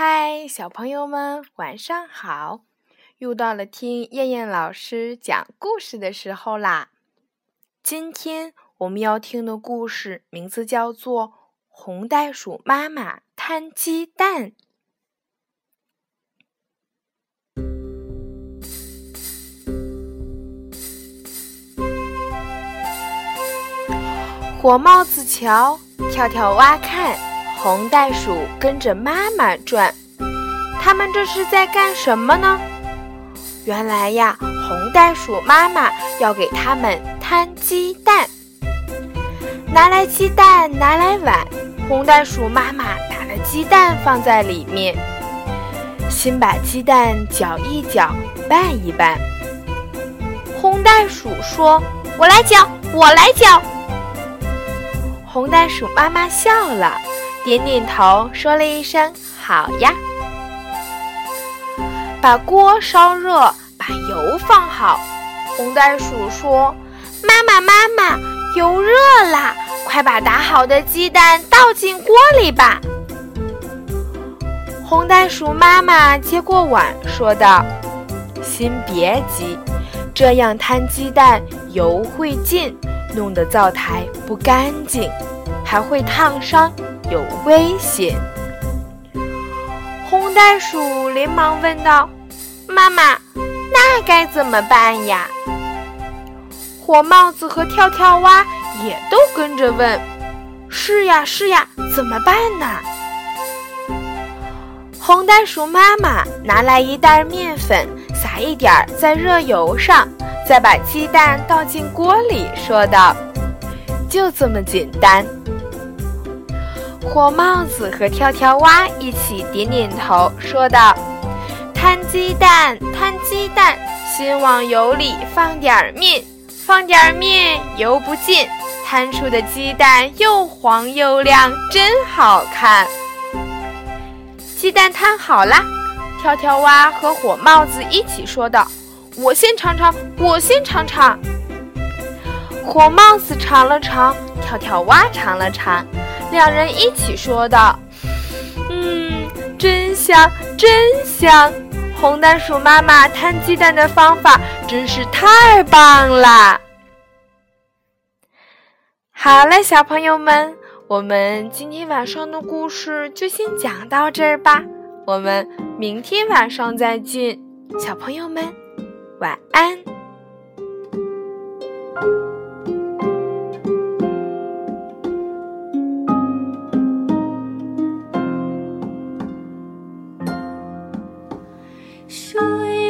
嗨，小朋友们，晚上好！又到了听燕燕老师讲故事的时候啦。今天我们要听的故事名字叫做《红袋鼠妈妈摊鸡蛋》。火帽子瞧，跳跳蛙看。红袋鼠跟着妈妈转，他们这是在干什么呢？原来呀，红袋鼠妈妈要给他们摊鸡蛋。拿来鸡蛋，拿来碗，红袋鼠妈妈打了鸡蛋放在里面，先把鸡蛋搅一搅，拌一拌。红袋鼠说：“我来搅，我来搅。”红袋鼠妈妈笑了。点点头，说了一声“好呀”。把锅烧热，把油放好。红袋鼠说：“妈妈，妈妈，油热啦，快把打好的鸡蛋倒进锅里吧。”红袋鼠妈妈接过碗，说道：“先别急，这样摊鸡蛋油会进，弄得灶台不干净，还会烫伤。”有危险！红袋鼠连忙问道：“妈妈，那该怎么办呀？”火帽子和跳跳蛙也都跟着问：“是呀，是呀，怎么办呢？”红袋鼠妈妈拿来一袋面粉，撒一点儿在热油上，再把鸡蛋倒进锅里，说道：“就这么简单。”火帽子和跳跳蛙一起点点头，说道：“摊鸡蛋，摊鸡蛋，先往油里放点面，放点面，油不进，摊出的鸡蛋又黄又亮，真好看。”鸡蛋摊好啦，跳跳蛙和火帽子一起说道：“我先尝尝，我先尝尝。”火帽子尝了尝，跳跳蛙尝了尝。两人一起说道：“嗯，真香，真香！红袋鼠妈妈摊鸡蛋的方法真是太棒了。”好了，小朋友们，我们今天晚上的故事就先讲到这儿吧。我们明天晚上再见，小朋友们，晚安。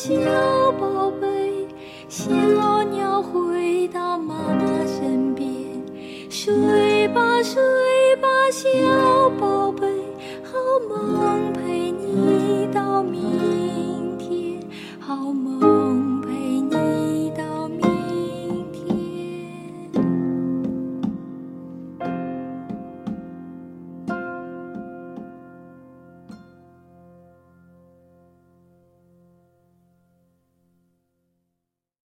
小宝贝小鸟回到妈妈身边。睡吧睡吧小宝贝好梦